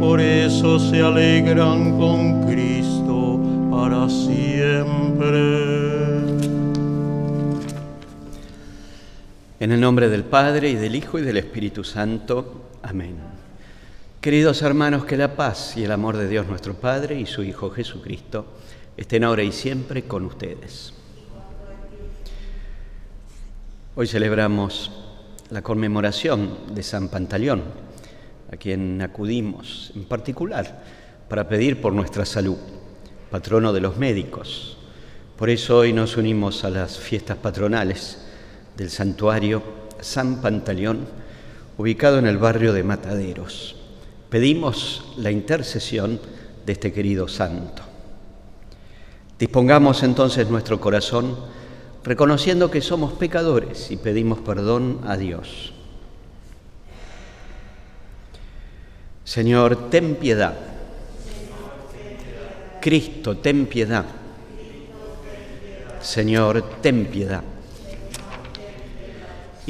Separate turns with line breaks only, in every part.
por eso se alegran con Cristo para siempre.
En el nombre del Padre y del Hijo y del Espíritu Santo. Amén. Queridos hermanos, que la paz y el amor de Dios nuestro Padre y su Hijo Jesucristo estén ahora y siempre con ustedes. Hoy celebramos la conmemoración de San Pantaleón, a quien acudimos en particular para pedir por nuestra salud, patrono de los médicos. Por eso hoy nos unimos a las fiestas patronales del santuario San Pantaleón, ubicado en el barrio de Mataderos. Pedimos la intercesión de este querido santo. Dispongamos entonces nuestro corazón reconociendo que somos pecadores y pedimos perdón a Dios. Señor, ten piedad. Cristo, ten piedad. Señor, ten piedad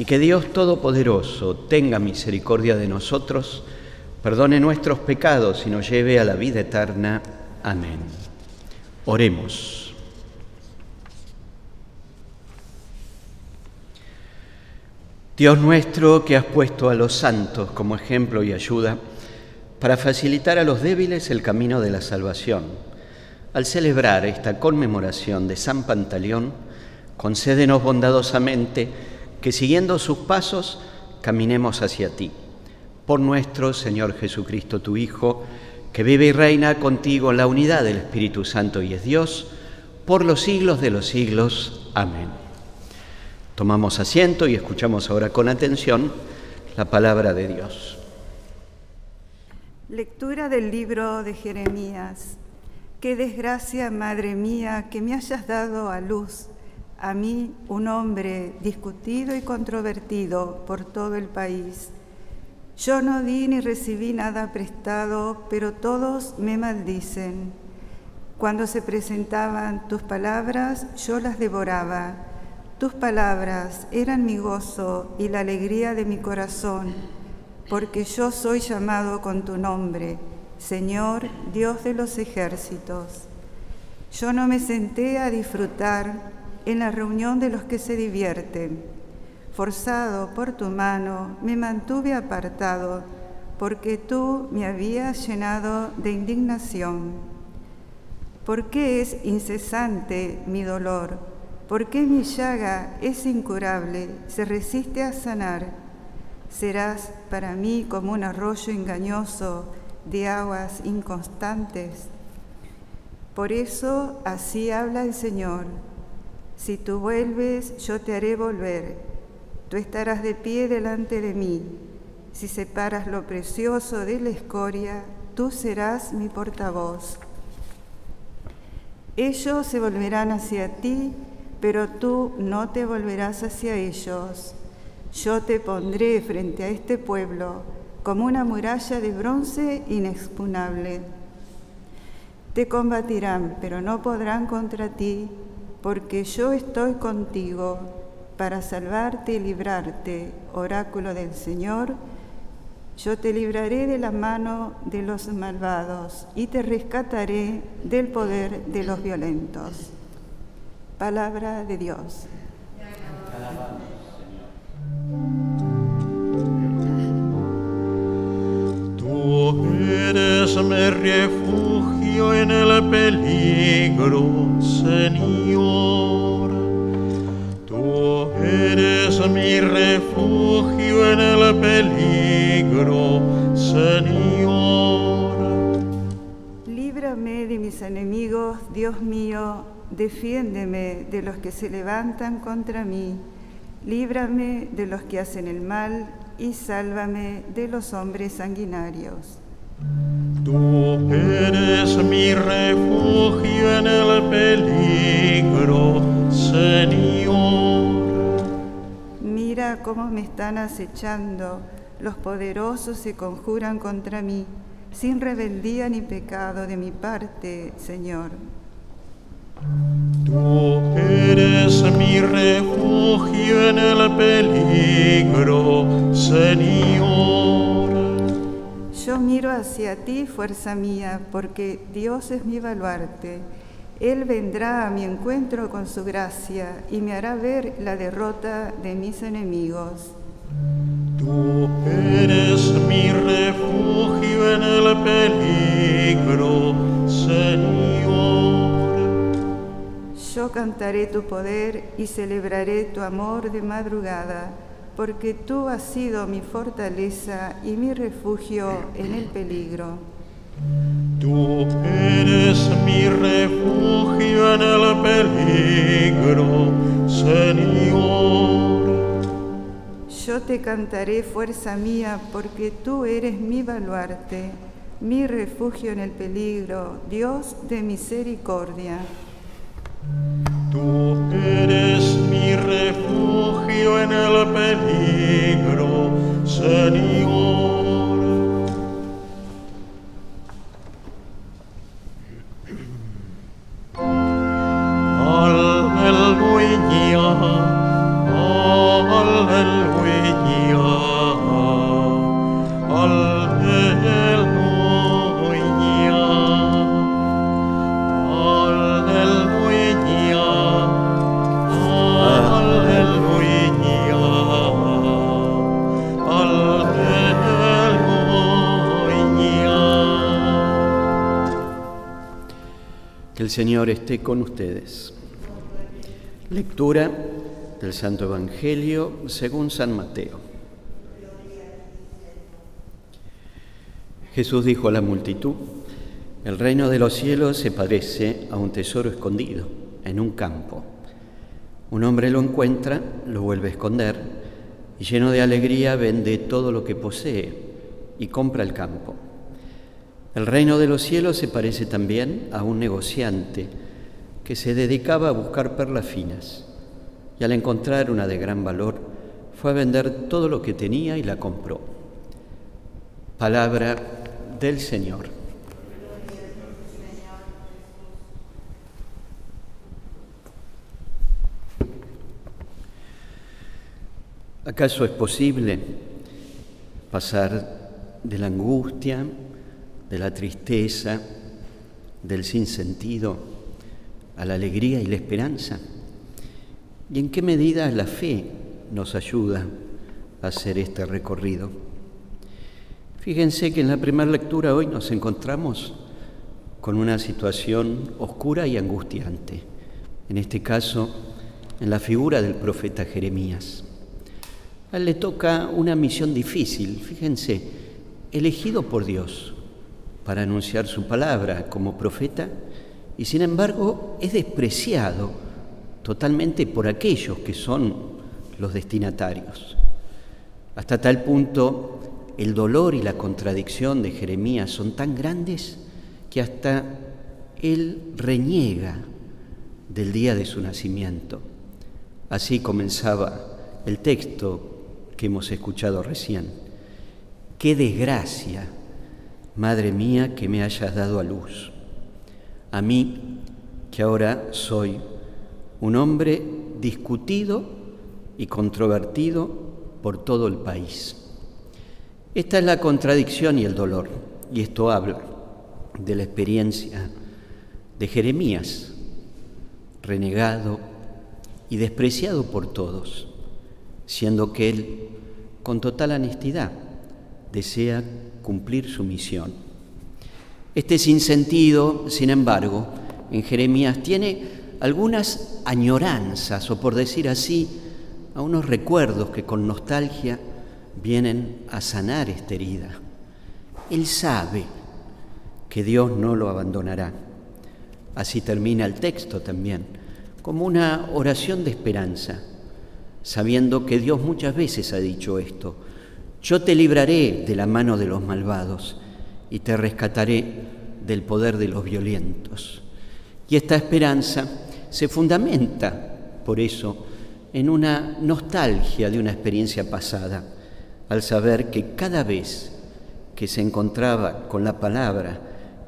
y que Dios Todopoderoso tenga misericordia de nosotros, perdone nuestros pecados y nos lleve a la vida eterna. Amén. Oremos. Dios nuestro que has puesto a los santos como ejemplo y ayuda para facilitar a los débiles el camino de la salvación, al celebrar esta conmemoración de San Pantaleón, concédenos bondadosamente que siguiendo sus pasos caminemos hacia ti. Por nuestro Señor Jesucristo, tu Hijo, que vive y reina contigo en la unidad del Espíritu Santo y es Dios, por los siglos de los siglos. Amén. Tomamos asiento y escuchamos ahora con atención la palabra de Dios.
Lectura del libro de Jeremías. Qué desgracia, Madre mía, que me hayas dado a luz a mí, un hombre discutido y controvertido por todo el país. Yo no di ni recibí nada prestado, pero todos me maldicen. Cuando se presentaban tus palabras, yo las devoraba. Tus palabras eran mi gozo y la alegría de mi corazón, porque yo soy llamado con tu nombre, Señor, Dios de los ejércitos. Yo no me senté a disfrutar en la reunión de los que se divierten. Forzado por tu mano, me mantuve apartado, porque tú me habías llenado de indignación. ¿Por qué es incesante mi dolor? ¿Por qué mi llaga es incurable, se resiste a sanar? Serás para mí como un arroyo engañoso de aguas inconstantes. Por eso así habla el Señor si tú vuelves, yo te haré volver. Tú estarás de pie delante de mí. Si separas lo precioso de la escoria, tú serás mi portavoz. Ellos se volverán hacia ti, pero tú no te volverás hacia ellos. Yo te pondré frente a este pueblo como una muralla de bronce inexpugnable. Te combatirán, pero no podrán contra ti porque yo estoy contigo para salvarte y librarte, oráculo del Señor. Yo te libraré de la mano de los malvados y te rescataré del poder de los violentos. Palabra de Dios.
Tú eres mi refugio en el peligro, Señor. Tú eres mi refugio en el peligro, Señor.
Líbrame de mis enemigos, Dios mío, defiéndeme de los que se levantan contra mí. Líbrame de los que hacen el mal y sálvame de los hombres sanguinarios.
Tú eres mi refugio en el peligro, Señor.
Mira cómo me están acechando los poderosos se conjuran contra mí, sin rebeldía ni pecado de mi parte, Señor.
Tú eres mi refugio en el peligro, Señor.
Yo miro hacia ti, fuerza mía, porque Dios es mi baluarte. Él vendrá a mi encuentro con su gracia y me hará ver la derrota de mis enemigos.
Tú eres mi refugio en el peligro, Señor.
Yo cantaré tu poder y celebraré tu amor de madrugada, porque tú has sido mi fortaleza y mi refugio en el peligro.
Tú eres mi refugio en el peligro, Señor.
Yo te cantaré, fuerza mía, porque tú eres mi baluarte, mi refugio en el peligro, Dios de misericordia.
Tú eres mi refugio en el peligro, Señor.
Señor esté con ustedes. Lectura del Santo Evangelio según San Mateo. Jesús dijo a la multitud, el reino de los cielos se parece a un tesoro escondido en un campo. Un hombre lo encuentra, lo vuelve a esconder y lleno de alegría vende todo lo que posee y compra el campo. El reino de los cielos se parece también a un negociante que se dedicaba a buscar perlas finas y al encontrar una de gran valor fue a vender todo lo que tenía y la compró. Palabra del Señor. ¿Acaso es posible pasar de la angustia, de la tristeza, del sinsentido a la alegría y la esperanza? ¿Y en qué medida la fe nos ayuda a hacer este recorrido? Fíjense que en la primera lectura hoy nos encontramos con una situación oscura y angustiante, en este caso en la figura del profeta Jeremías. A él le toca una misión difícil, fíjense, elegido por Dios para anunciar su palabra como profeta y sin embargo es despreciado totalmente por aquellos que son los destinatarios. Hasta tal punto el dolor y la contradicción de Jeremías son tan grandes que hasta él reniega del día de su nacimiento. Así comenzaba el texto que hemos escuchado recién. Qué desgracia, Madre mía, que me hayas dado a luz. A mí, que ahora soy un hombre discutido y controvertido por todo el país. Esta es la contradicción y el dolor, y esto habla de la experiencia de Jeremías, renegado y despreciado por todos, siendo que él, con total honestidad, desea cumplir su misión. Este sinsentido, sin embargo, en Jeremías tiene algunas añoranzas, o por decir así, a unos recuerdos que con nostalgia vienen a sanar esta herida. Él sabe que Dios no lo abandonará. Así termina el texto también, como una oración de esperanza, sabiendo que Dios muchas veces ha dicho esto, yo te libraré de la mano de los malvados y te rescataré del poder de los violentos. Y esta esperanza se fundamenta, por eso, en una nostalgia de una experiencia pasada, al saber que cada vez que se encontraba con la palabra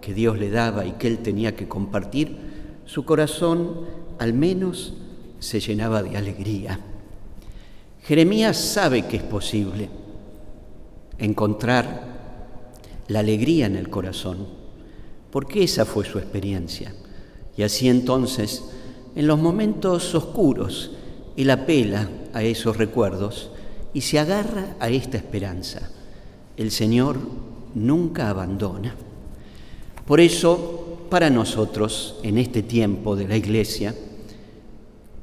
que Dios le daba y que él tenía que compartir, su corazón al menos se llenaba de alegría. Jeremías sabe que es posible encontrar la alegría en el corazón, porque esa fue su experiencia. Y así entonces, en los momentos oscuros, él apela a esos recuerdos y se agarra a esta esperanza. El Señor nunca abandona. Por eso, para nosotros, en este tiempo de la Iglesia,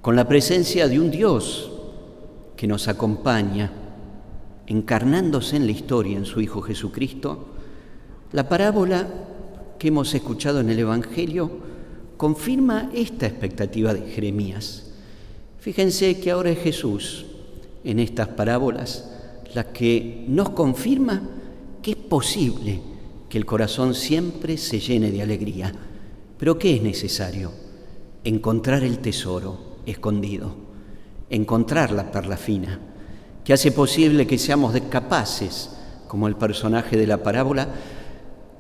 con la presencia de un Dios que nos acompaña, encarnándose en la historia en su Hijo Jesucristo, la parábola que hemos escuchado en el Evangelio confirma esta expectativa de Jeremías. Fíjense que ahora es Jesús en estas parábolas la que nos confirma que es posible que el corazón siempre se llene de alegría. Pero ¿qué es necesario? Encontrar el tesoro escondido, encontrar la perla fina, que hace posible que seamos capaces, como el personaje de la parábola,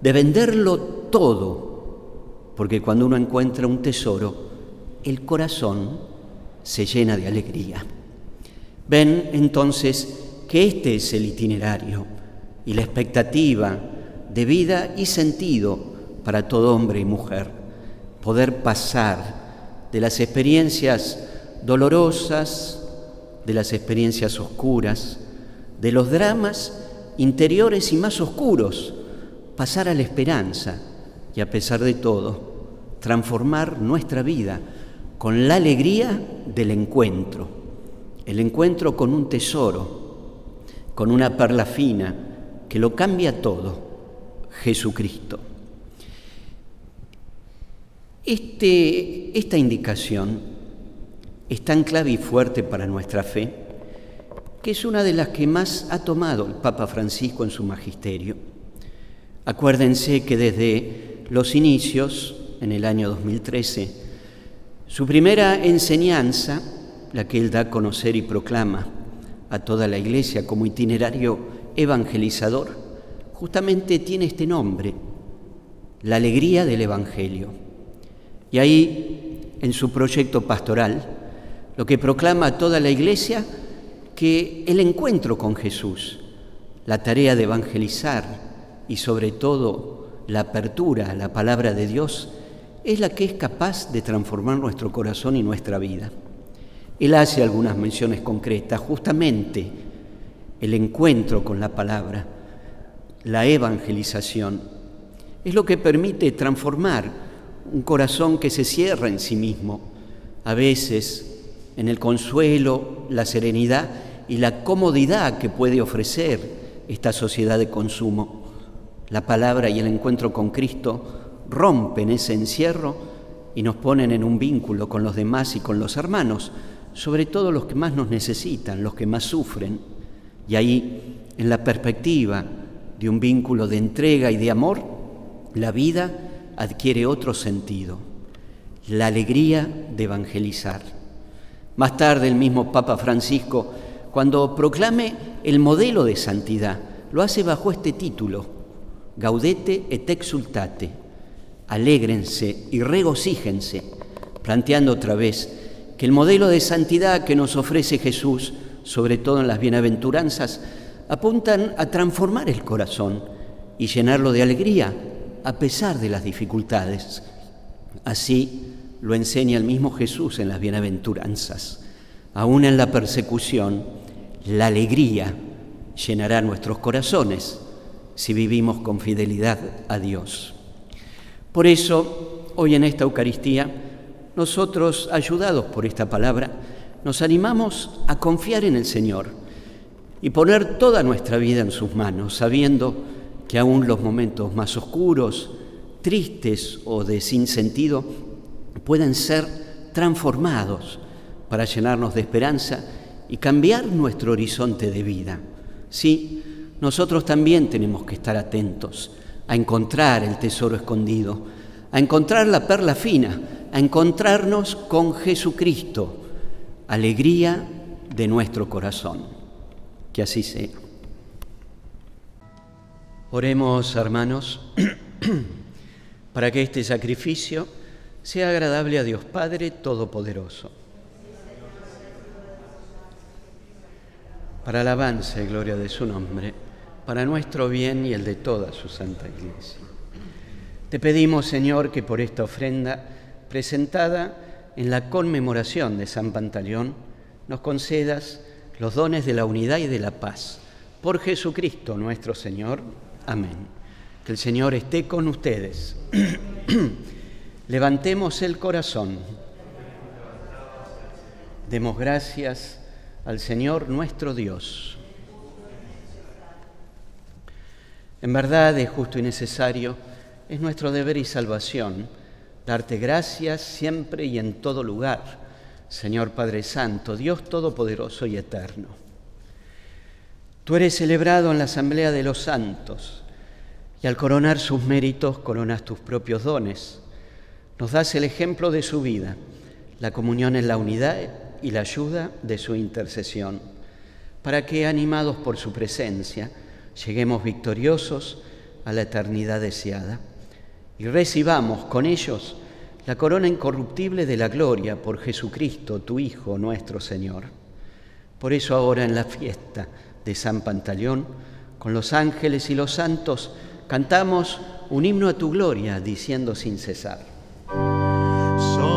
de venderlo todo, porque cuando uno encuentra un tesoro, el corazón se llena de alegría. Ven entonces que este es el itinerario y la expectativa de vida y sentido para todo hombre y mujer, poder pasar de las experiencias dolorosas, de las experiencias oscuras, de los dramas interiores y más oscuros pasar a la esperanza y a pesar de todo, transformar nuestra vida con la alegría del encuentro, el encuentro con un tesoro, con una perla fina que lo cambia todo, Jesucristo. Este, esta indicación es tan clave y fuerte para nuestra fe que es una de las que más ha tomado el Papa Francisco en su magisterio. Acuérdense que desde los inicios, en el año 2013, su primera enseñanza, la que él da a conocer y proclama a toda la Iglesia como itinerario evangelizador, justamente tiene este nombre, la alegría del Evangelio. Y ahí, en su proyecto pastoral, lo que proclama toda la Iglesia, que el encuentro con Jesús, la tarea de evangelizar, y sobre todo la apertura a la palabra de Dios es la que es capaz de transformar nuestro corazón y nuestra vida. Él hace algunas menciones concretas, justamente el encuentro con la palabra, la evangelización, es lo que permite transformar un corazón que se cierra en sí mismo, a veces en el consuelo, la serenidad y la comodidad que puede ofrecer esta sociedad de consumo. La palabra y el encuentro con Cristo rompen ese encierro y nos ponen en un vínculo con los demás y con los hermanos, sobre todo los que más nos necesitan, los que más sufren. Y ahí, en la perspectiva de un vínculo de entrega y de amor, la vida adquiere otro sentido, la alegría de evangelizar. Más tarde el mismo Papa Francisco, cuando proclame el modelo de santidad, lo hace bajo este título, gaudete et exultate, alégrense y regocíjense, planteando otra vez que el modelo de santidad que nos ofrece Jesús, sobre todo en las bienaventuranzas, apuntan a transformar el corazón y llenarlo de alegría a pesar de las dificultades. Así lo enseña el mismo Jesús en las bienaventuranzas. Aún en la persecución, la alegría llenará nuestros corazones si vivimos con fidelidad a Dios. Por eso, hoy en esta Eucaristía, nosotros, ayudados por esta palabra, nos animamos a confiar en el Señor y poner toda nuestra vida en sus manos, sabiendo que aún los momentos más oscuros, tristes o de sinsentido pueden ser transformados para llenarnos de esperanza y cambiar nuestro horizonte de vida. Sí, nosotros también tenemos que estar atentos a encontrar el tesoro escondido, a encontrar la perla fina, a encontrarnos con Jesucristo, alegría de nuestro corazón. Que así sea. Oremos, hermanos, para que este sacrificio sea agradable a Dios Padre Todopoderoso. Para alabanza y gloria de su nombre, para nuestro bien y el de toda su santa iglesia. Te pedimos, Señor, que por esta ofrenda presentada en la conmemoración de San Pantaleón, nos concedas los dones de la unidad y de la paz. Por Jesucristo nuestro Señor. Amén. Que el Señor esté con ustedes. Levantemos el corazón. Demos gracias al Señor nuestro Dios. En verdad es justo y necesario, es nuestro deber y salvación darte gracias siempre y en todo lugar, Señor Padre Santo, Dios Todopoderoso y Eterno. Tú eres celebrado en la Asamblea de los Santos y al coronar sus méritos coronas tus propios dones. Nos das el ejemplo de su vida, la comunión en la unidad y la ayuda de su intercesión, para que, animados por su presencia, lleguemos victoriosos a la eternidad deseada y recibamos con ellos la corona incorruptible de la gloria por Jesucristo, tu Hijo, nuestro Señor. Por eso ahora en la fiesta de San Pantaleón, con los ángeles y los santos, cantamos un himno a tu gloria, diciendo sin cesar.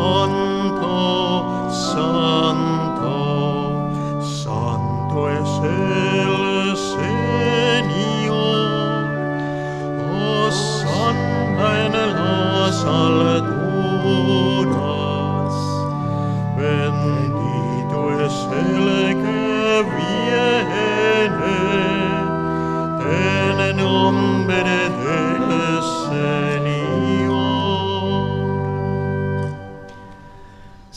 Santo, santo, santo es el Señor. Hosanna en las alturas. Bendito es el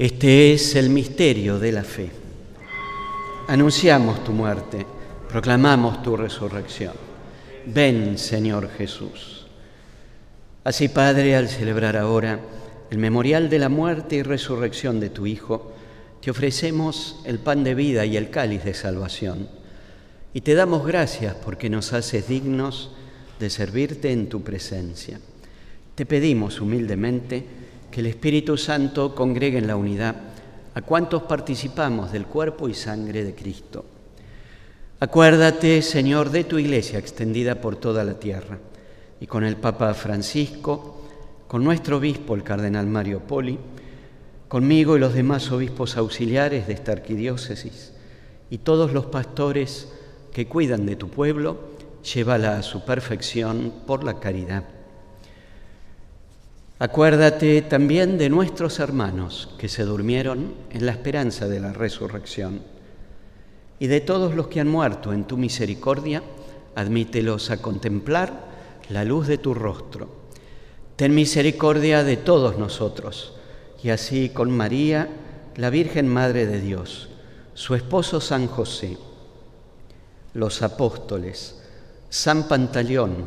Este es el misterio de la fe. Anunciamos tu muerte, proclamamos tu resurrección. Ven, Señor Jesús. Así, Padre, al celebrar ahora el memorial de la muerte y resurrección de tu Hijo, te ofrecemos el pan de vida y el cáliz de salvación. Y te damos gracias porque nos haces dignos de servirte en tu presencia. Te pedimos humildemente que el Espíritu Santo congregue en la unidad a cuantos participamos del cuerpo y sangre de Cristo. Acuérdate, Señor, de tu iglesia extendida por toda la tierra y con el Papa Francisco, con nuestro obispo, el cardenal Mario Poli, conmigo y los demás obispos auxiliares de esta arquidiócesis y todos los pastores que cuidan de tu pueblo, llévala a su perfección por la caridad. Acuérdate también de nuestros hermanos que se durmieron en la esperanza de la resurrección y de todos los que han muerto en tu misericordia, admítelos a contemplar la luz de tu rostro. Ten misericordia de todos nosotros y así con María, la Virgen Madre de Dios, su esposo San José, los apóstoles, San Pantaleón,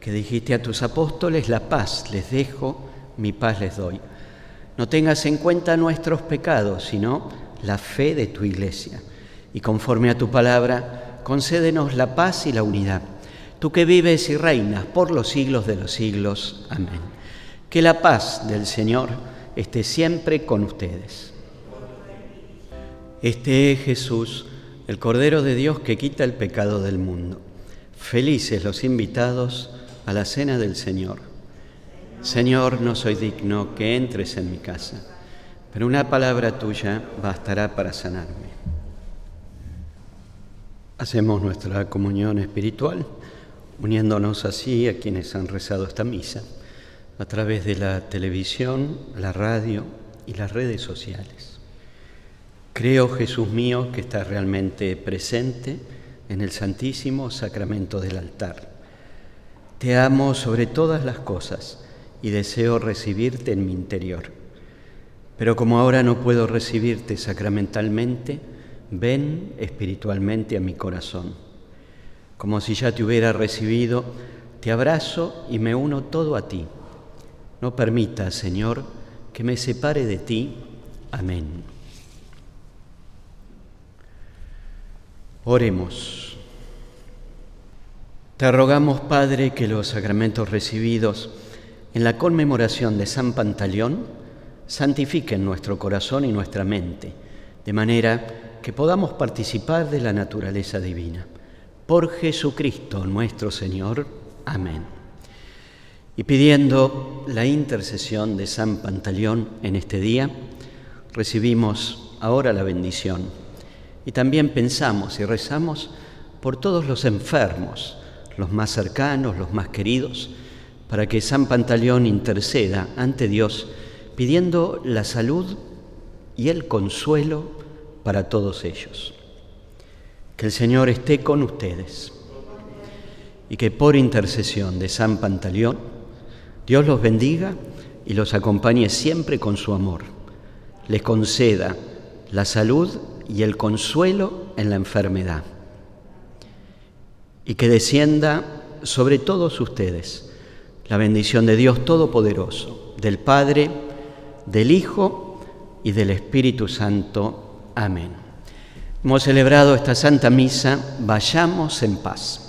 que dijiste a tus apóstoles, la paz les dejo, mi paz les doy. No tengas en cuenta nuestros pecados, sino la fe de tu iglesia. Y conforme a tu palabra, concédenos la paz y la unidad tú que vives y reinas por los siglos de los siglos. Amén. Que la paz del Señor esté siempre con ustedes. Este es Jesús, el Cordero de Dios que quita el pecado del mundo. Felices los invitados a la cena del Señor. Señor, no soy digno que entres en mi casa, pero una palabra tuya bastará para sanarme. Hacemos nuestra comunión espiritual uniéndonos así a quienes han rezado esta misa a través de la televisión, la radio y las redes sociales. Creo, Jesús mío, que estás realmente presente en el Santísimo Sacramento del altar. Te amo sobre todas las cosas y deseo recibirte en mi interior. Pero como ahora no puedo recibirte sacramentalmente, ven espiritualmente a mi corazón como si ya te hubiera recibido, te abrazo y me uno todo a ti. No permita, Señor, que me separe de ti. Amén. Oremos. Te rogamos, Padre, que los sacramentos recibidos en la conmemoración de San Pantaleón santifiquen nuestro corazón y nuestra mente, de manera que podamos participar de la naturaleza divina por Jesucristo nuestro Señor. Amén. Y pidiendo la intercesión de San Pantaleón en este día, recibimos ahora la bendición. Y también pensamos y rezamos por todos los enfermos, los más cercanos, los más queridos, para que San Pantaleón interceda ante Dios pidiendo la salud y el consuelo para todos ellos. Que el Señor esté con ustedes y que por intercesión de San Pantaleón, Dios los bendiga y los acompañe siempre con su amor. Les conceda la salud y el consuelo en la enfermedad. Y que descienda sobre todos ustedes la bendición de Dios Todopoderoso, del Padre, del Hijo y del Espíritu Santo. Amén. Hemos celebrado esta Santa Misa, vayamos en paz.